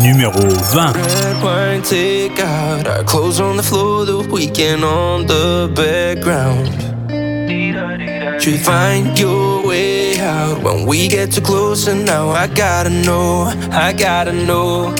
numéro 20. Red wine, take out our clothes on the floor, the Weeknd on the background. You find your way out when we get too close, and now I gotta know, I gotta know.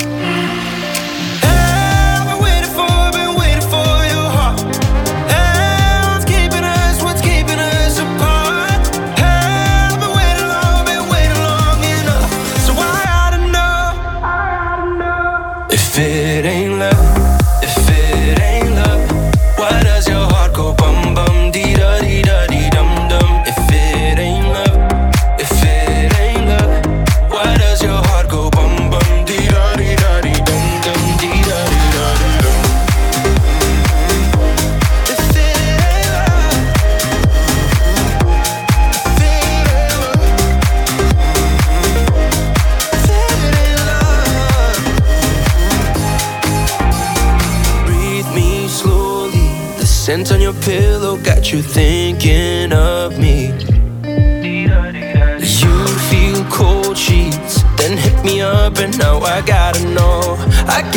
You thinking of me. You feel cold sheets, then hit me up, and now I gotta know, I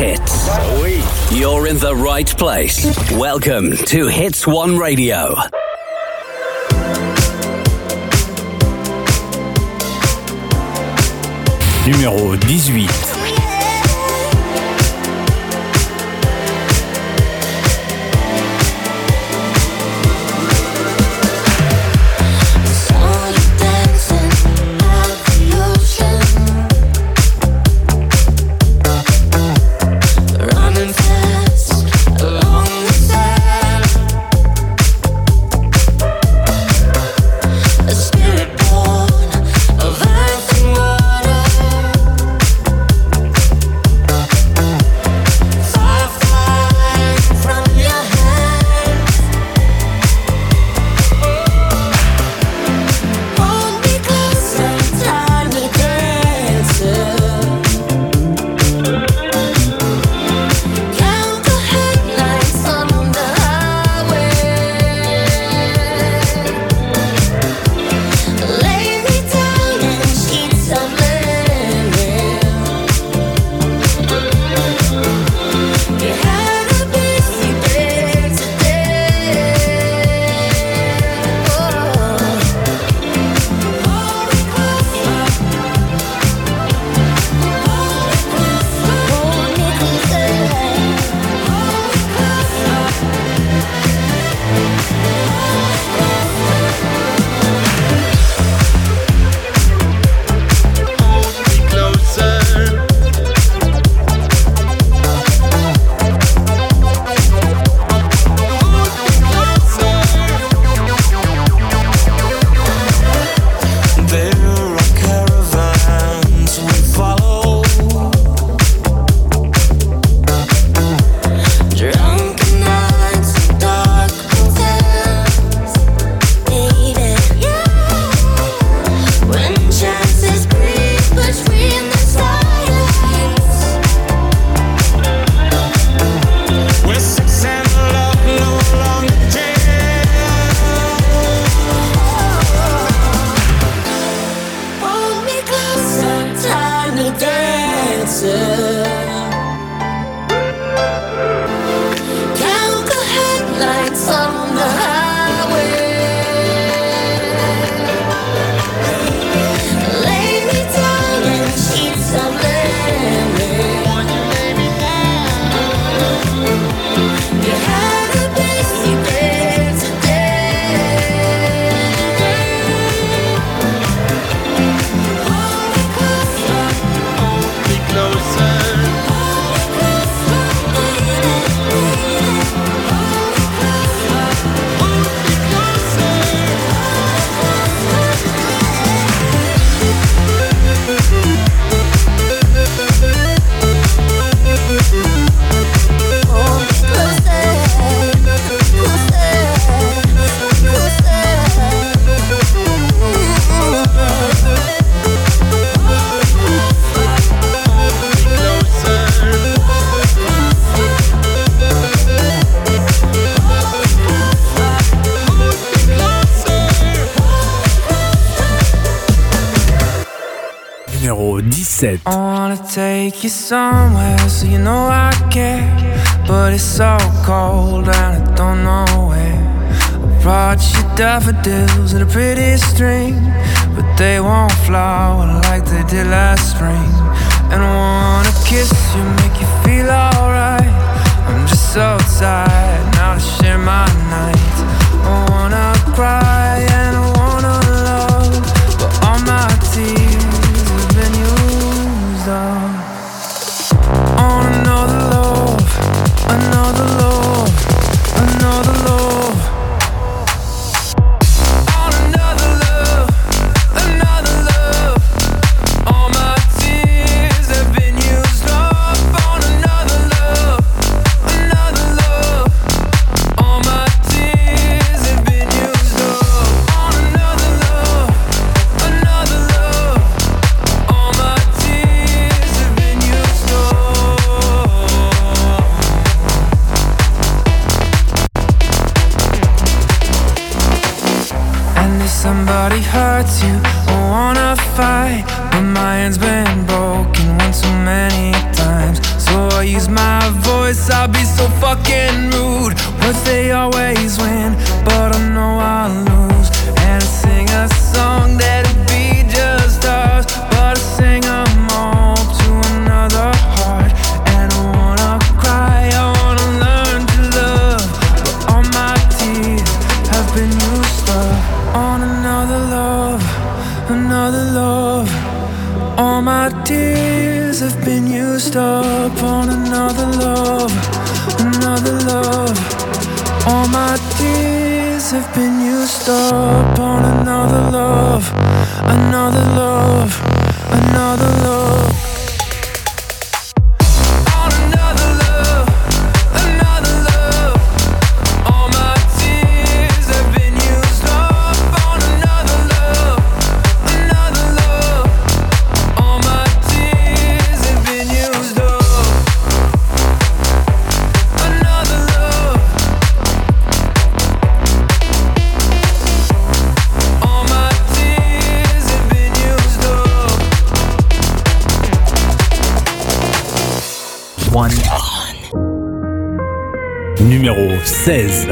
hits. You're in the right place. Welcome to Hits One Radio. Numéro 18. I wanna take you somewhere so you know I care. But it's so cold and I don't know where. I brought you daffodils and a pretty string, but they won't flower like they did last spring. And I wanna kiss you, make you feel alright. I'm just so tired now to share my nights. I wanna cry and I wanna love, but all my tears on oh, another love, another love, another love. 16.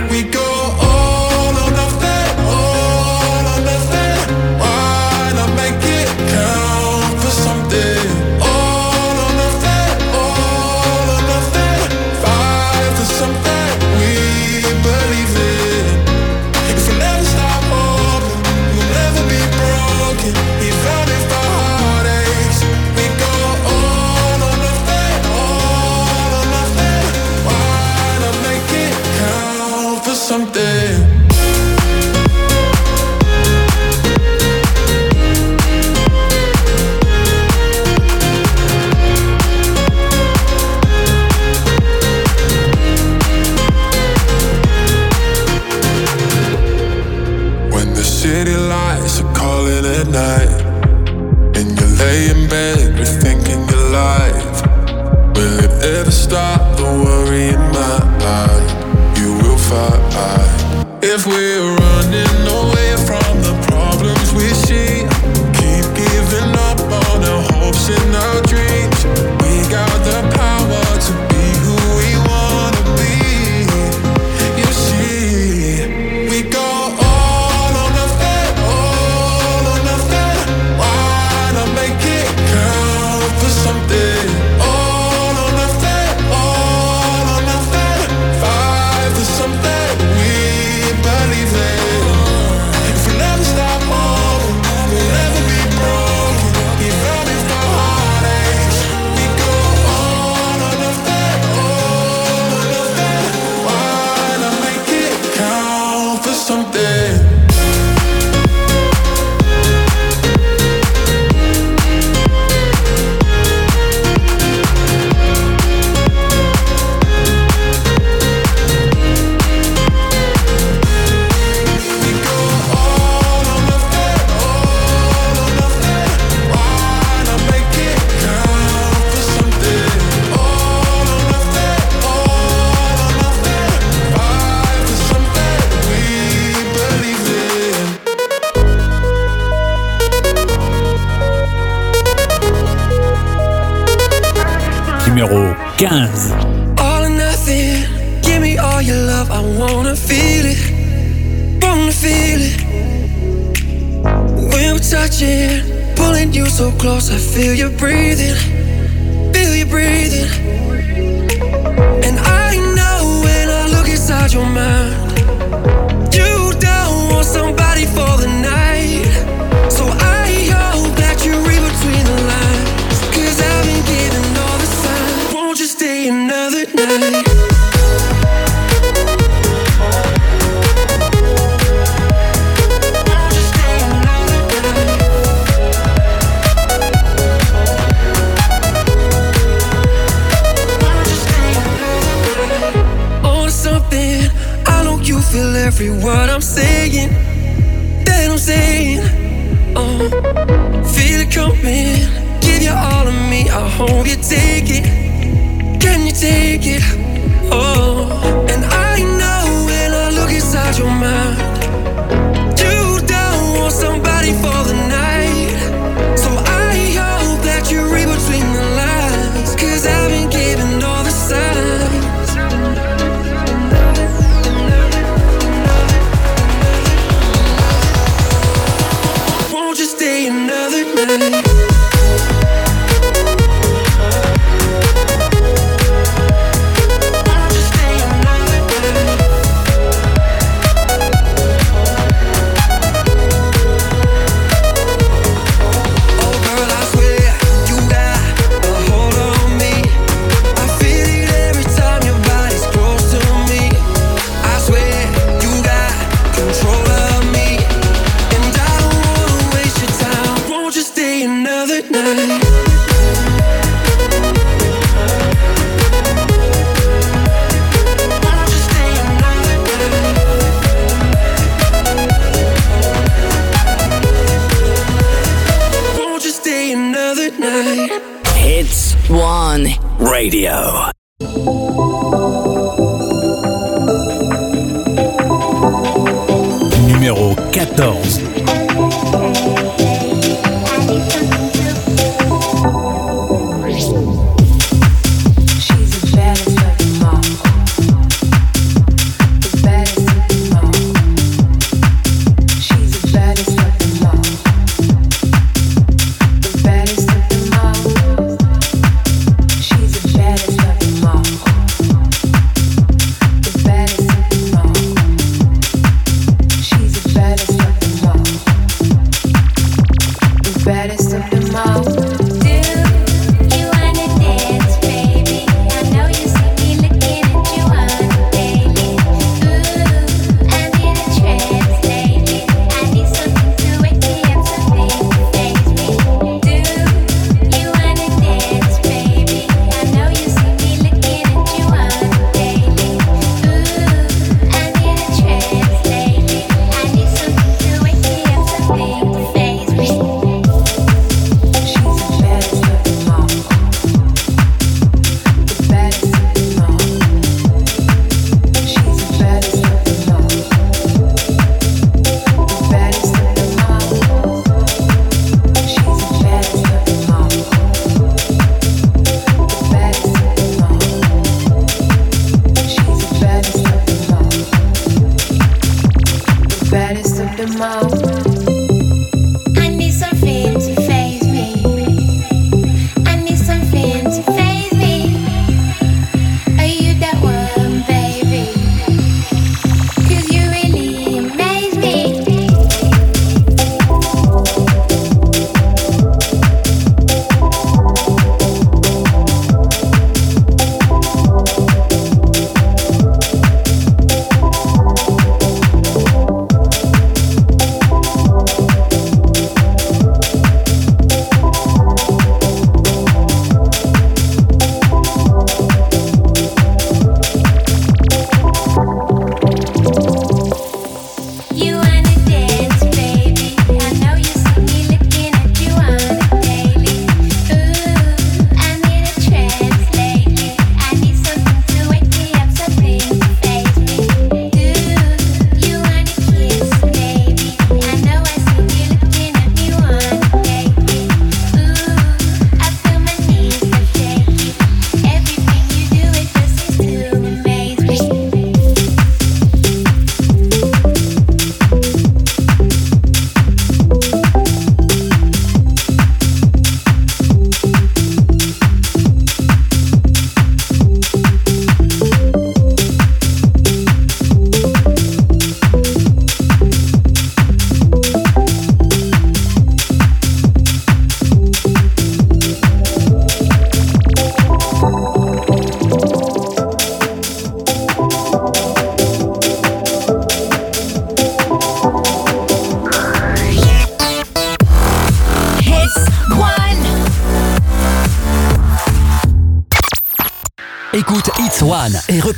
so close, I feel you breathing, feel you breathing. And I know when I look inside your mind, you don't want somebody for the night. every word I'm saying that I'm saying. Oh, feel it coming. Give you all of me. I hope you take it. Can you take it? Oh, and I know when I look inside your mind. Radio.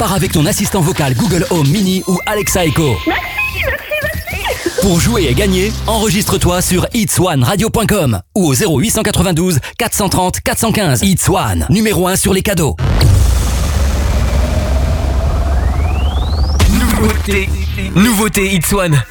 Repars avec ton assistant vocal Google Home Mini ou Alexa Echo. Merci, merci, merci. Pour jouer et gagner, enregistre-toi sur itswanradio.com ou au 0892 430 415. It's One, numéro 1 sur les cadeaux. Nouveauté, nouveauté It's One.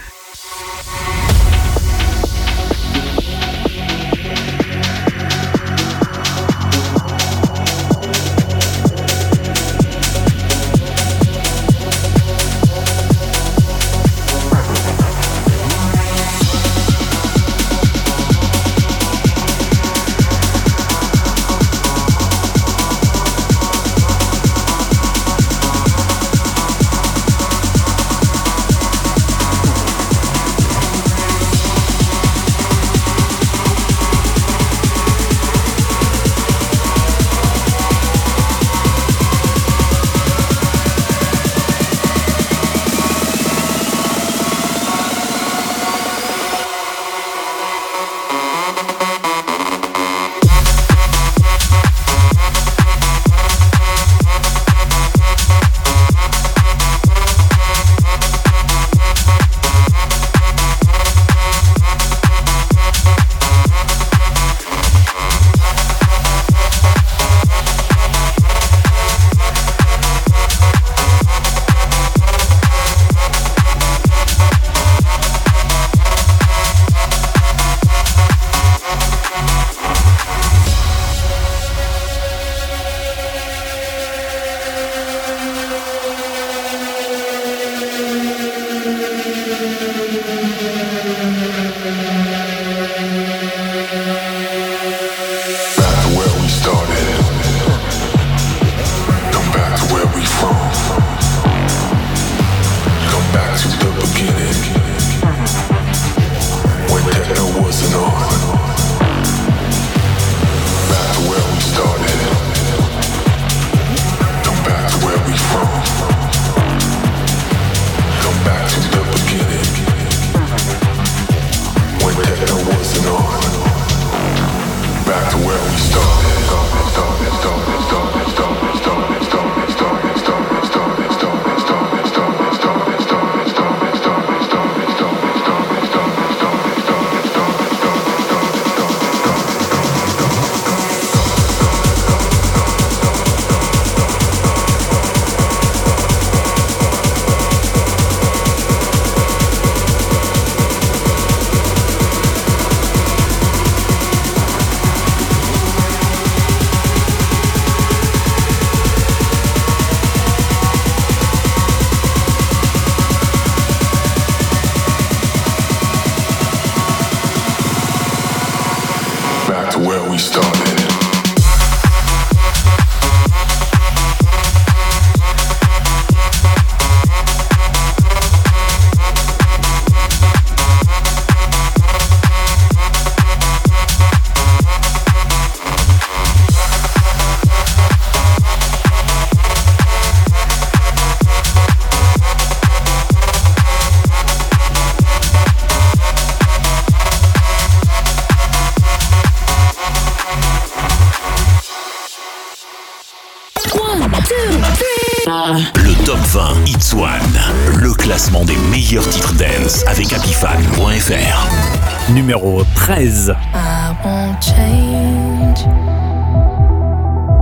Numéro 13. I won't change.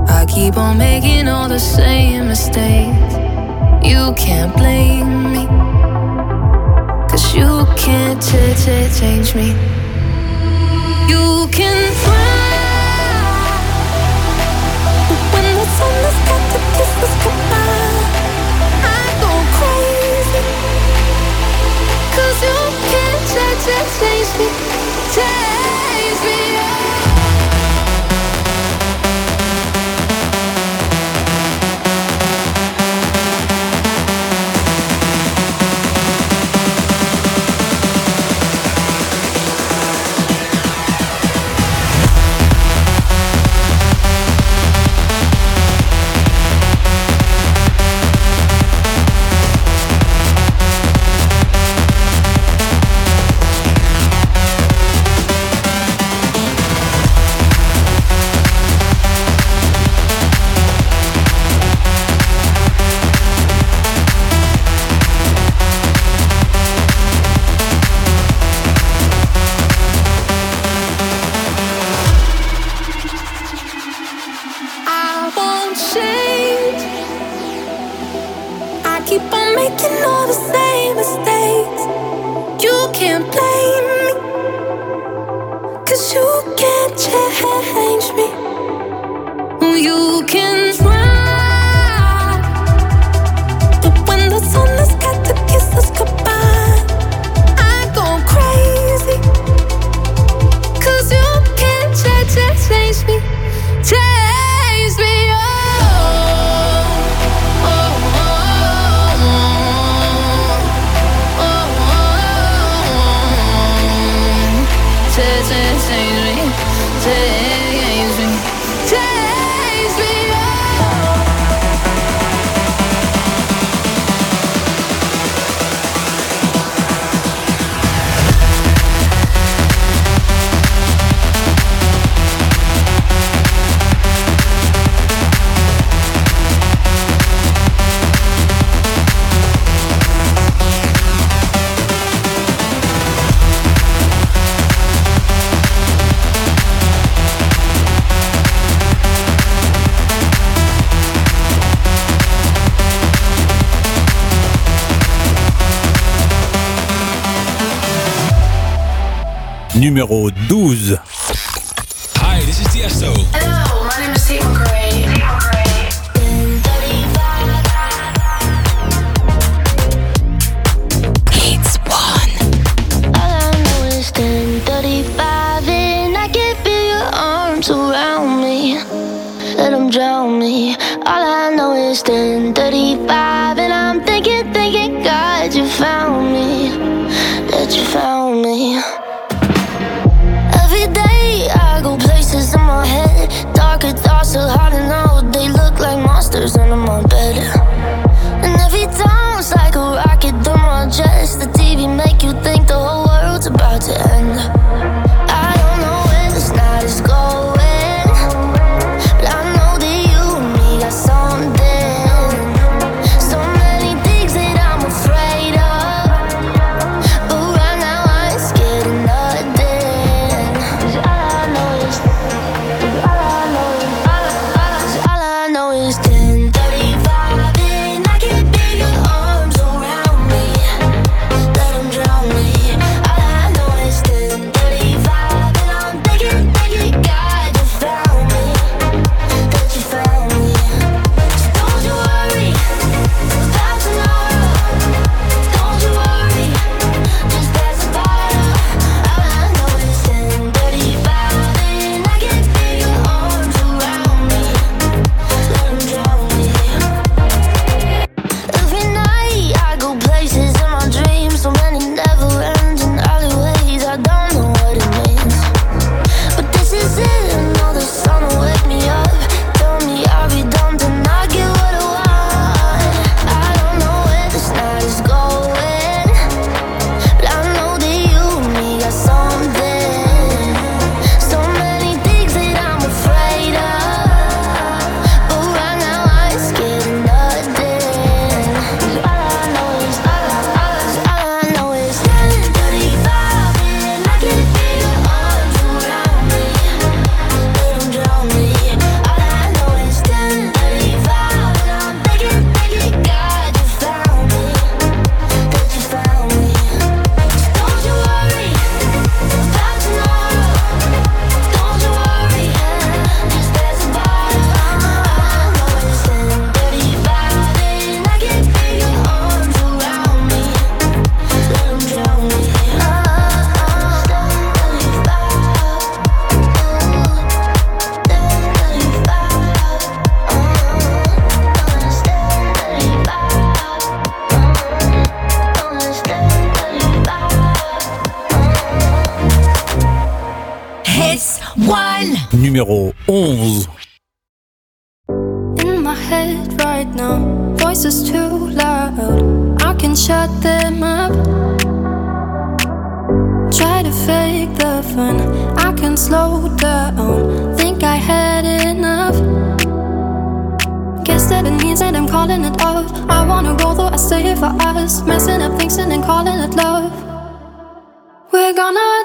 I keep on making all the same mistakes. You can't blame me. Cause you can't change me. You can fly. But when the sun has got to kiss Taste me, taste numéro 12. numéro 11. In my head right now, voices too loud. I can shut them up. Try to fake the fun. I can slow down. Think I had enough. Guess that it means that I'm calling it off. I wanna go though I stay for us. Messing up things and then calling it love. We're gonna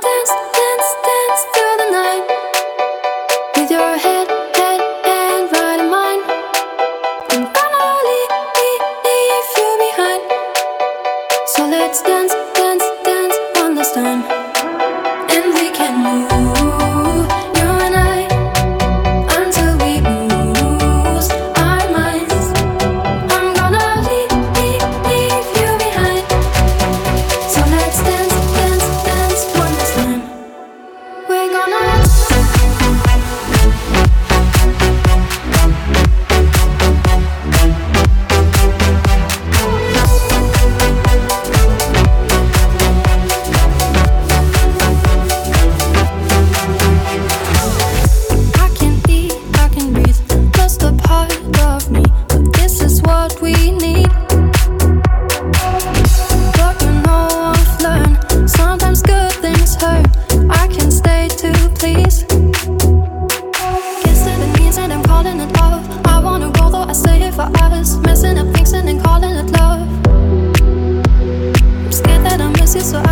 so I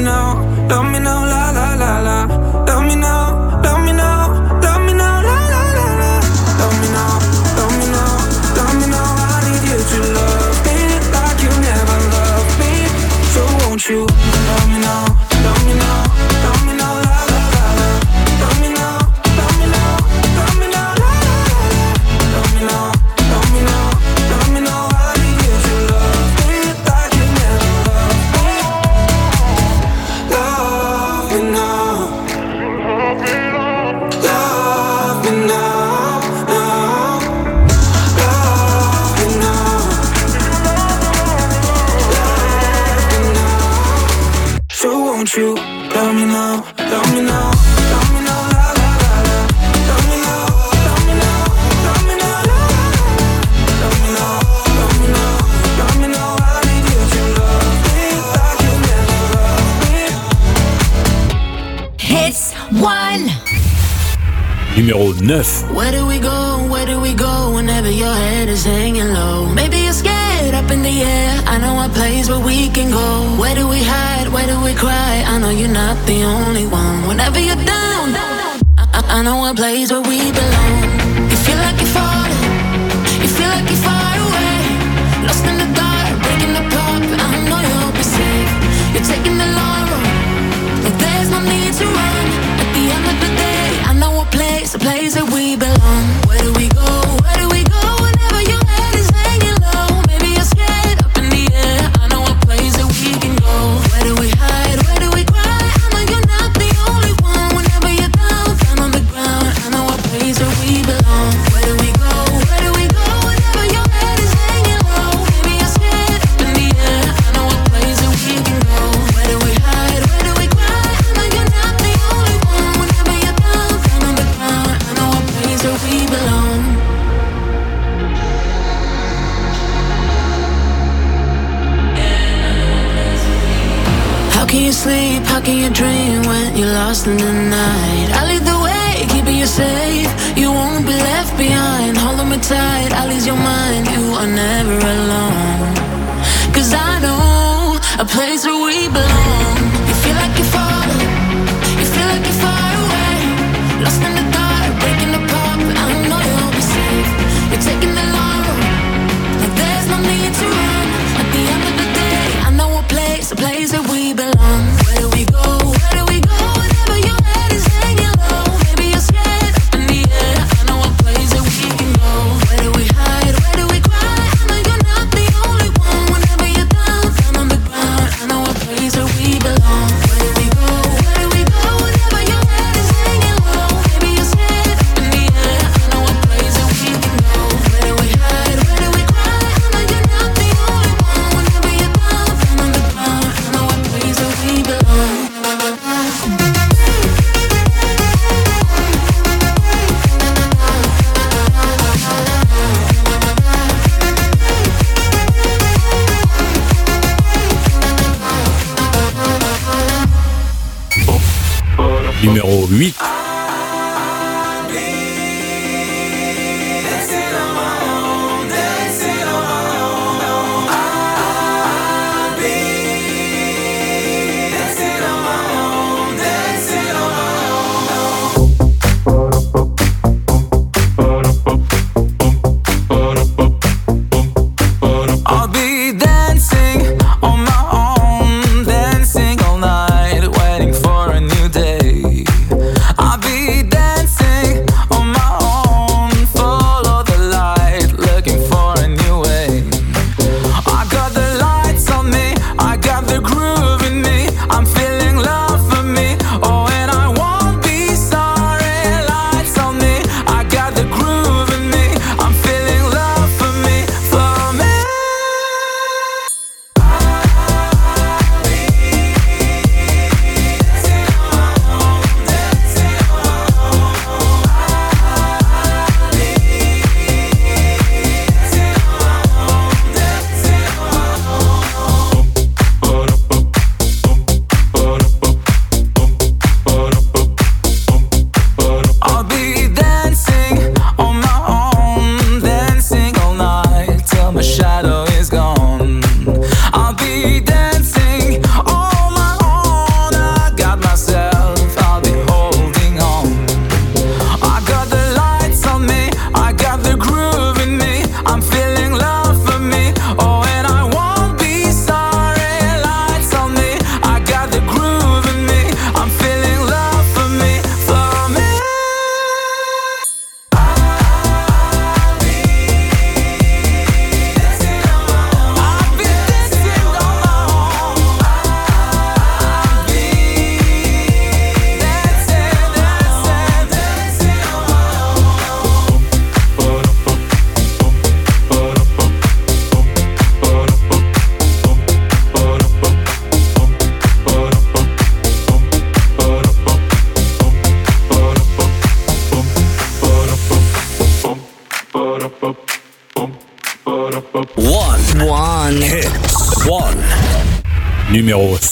now, love me now 9. Where do we go, where do we go whenever your head is hanging low? Maybe you're scared up in the air. I know a place where we can go. Where do we hide, where do we cry? I know you're not the only one. Whenever you're down, I, I know a place where we belong. your mind. 8.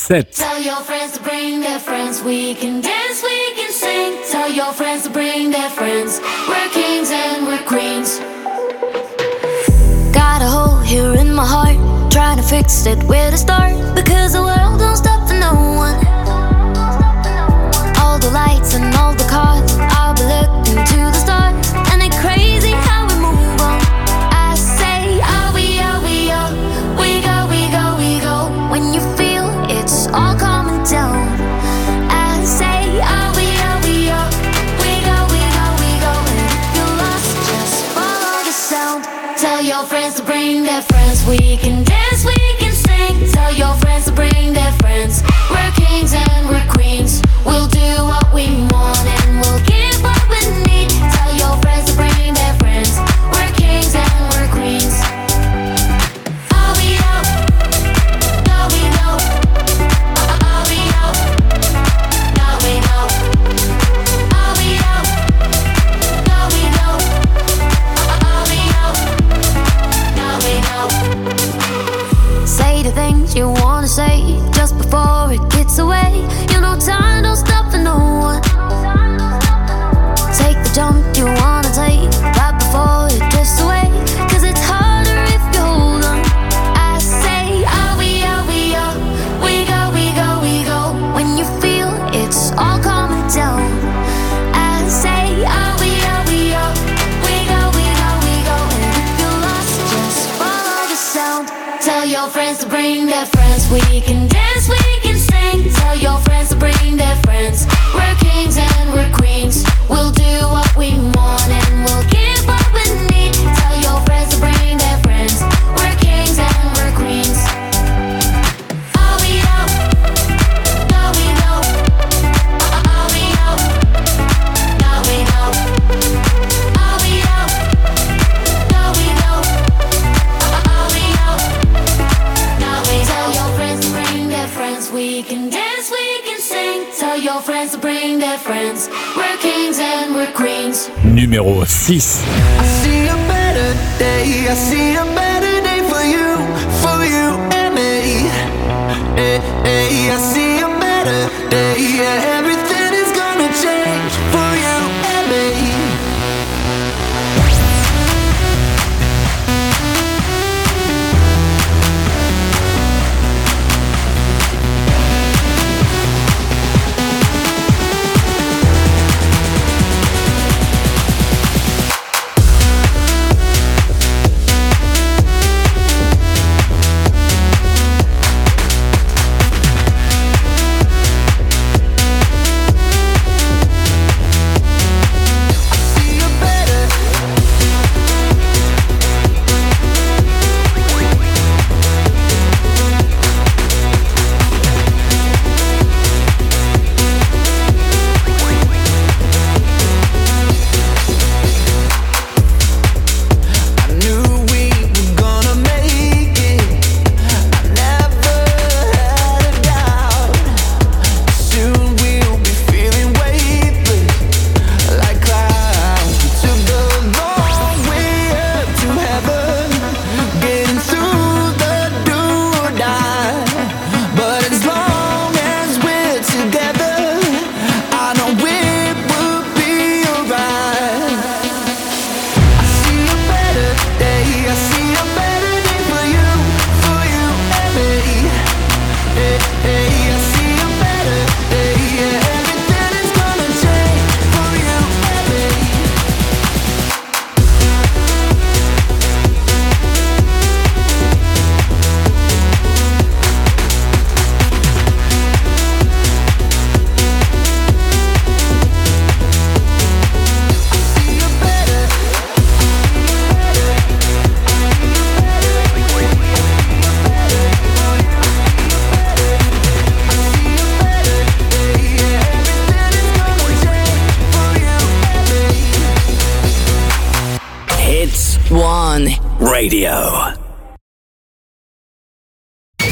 Tell your friends to bring their friends, we can dance, we can sing. Tell your friends to bring their friends, we're kings and we're queens. Got a hole here in my heart, trying to fix it with a start.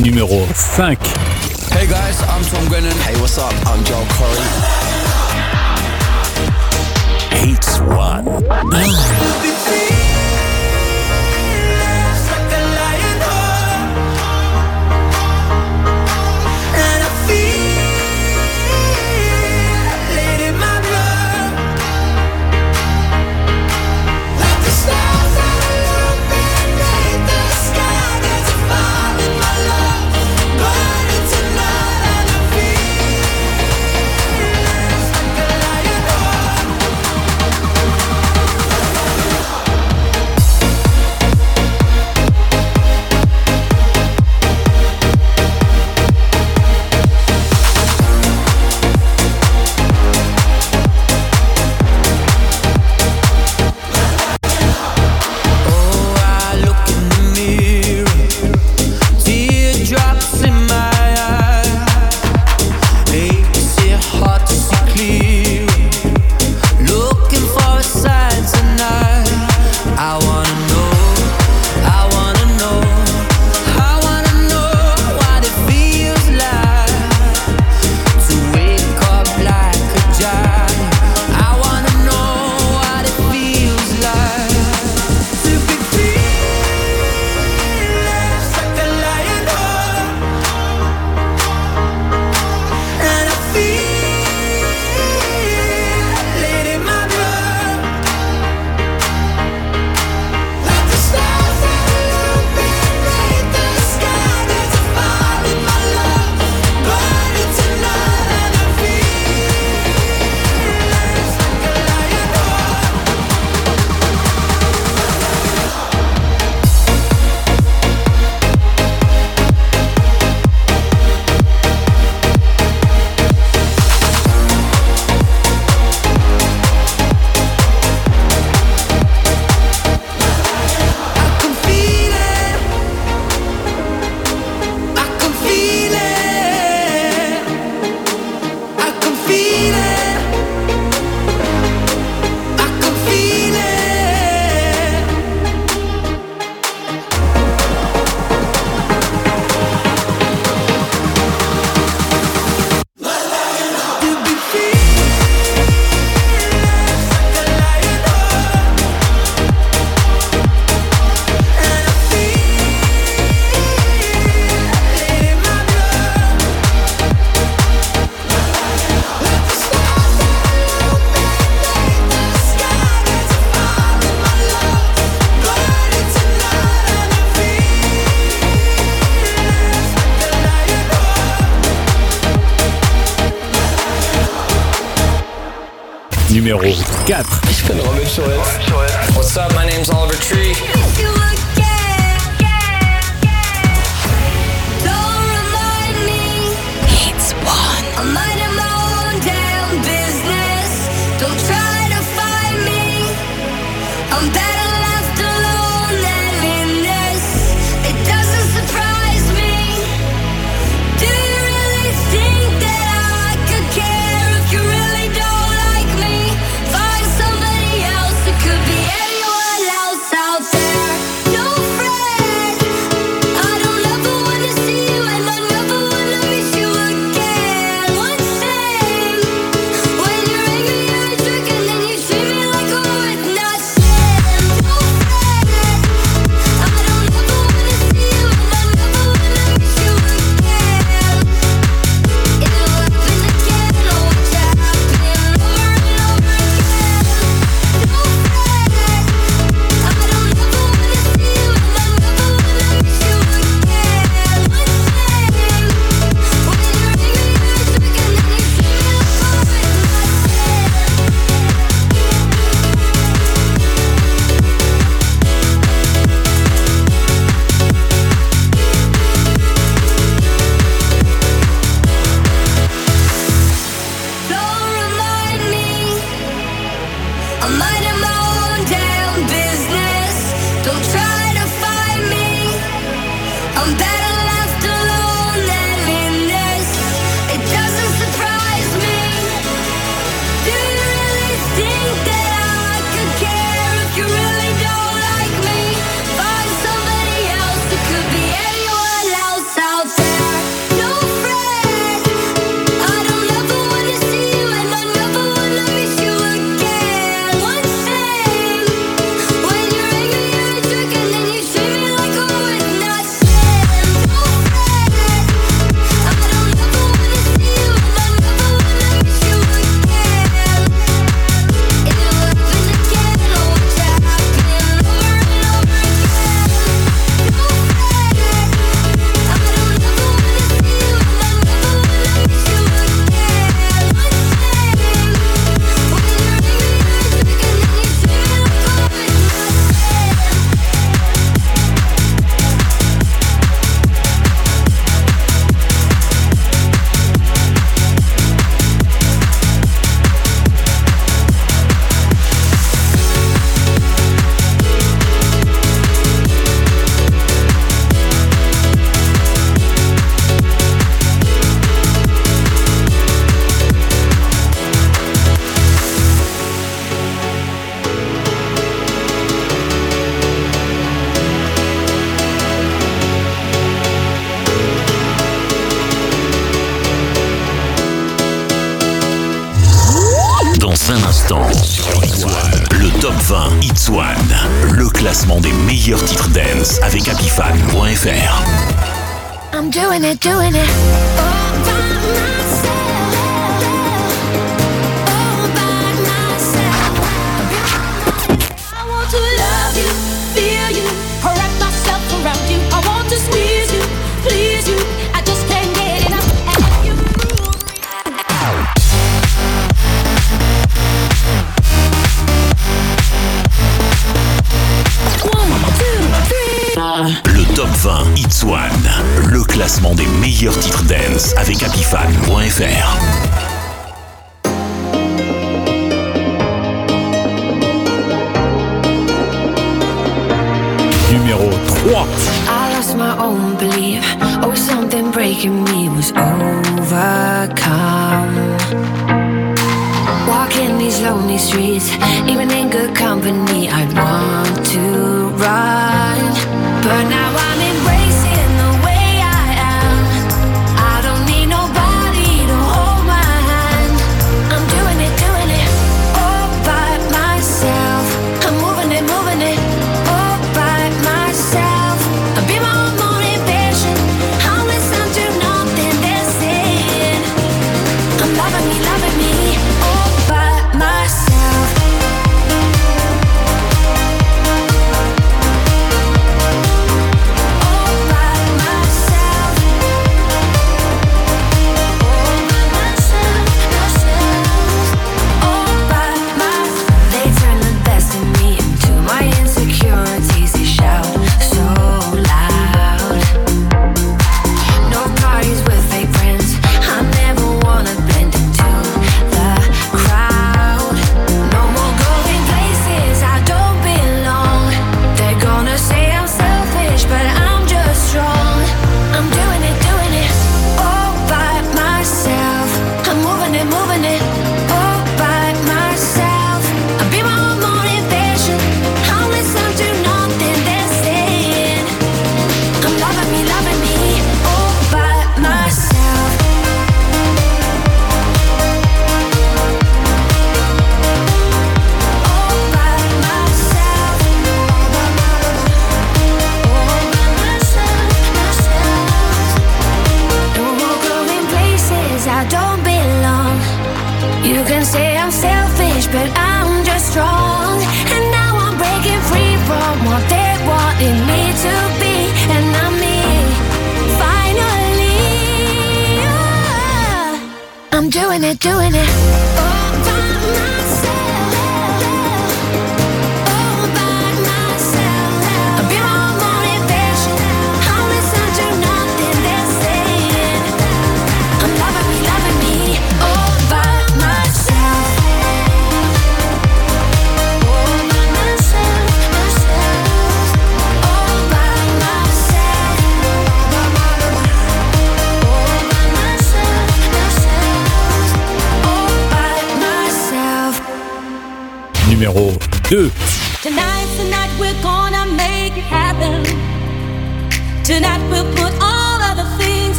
numéro 5. Hey guys, I'm Tom Grennan. Hey, what's up? I'm Joel Corey. Hates One.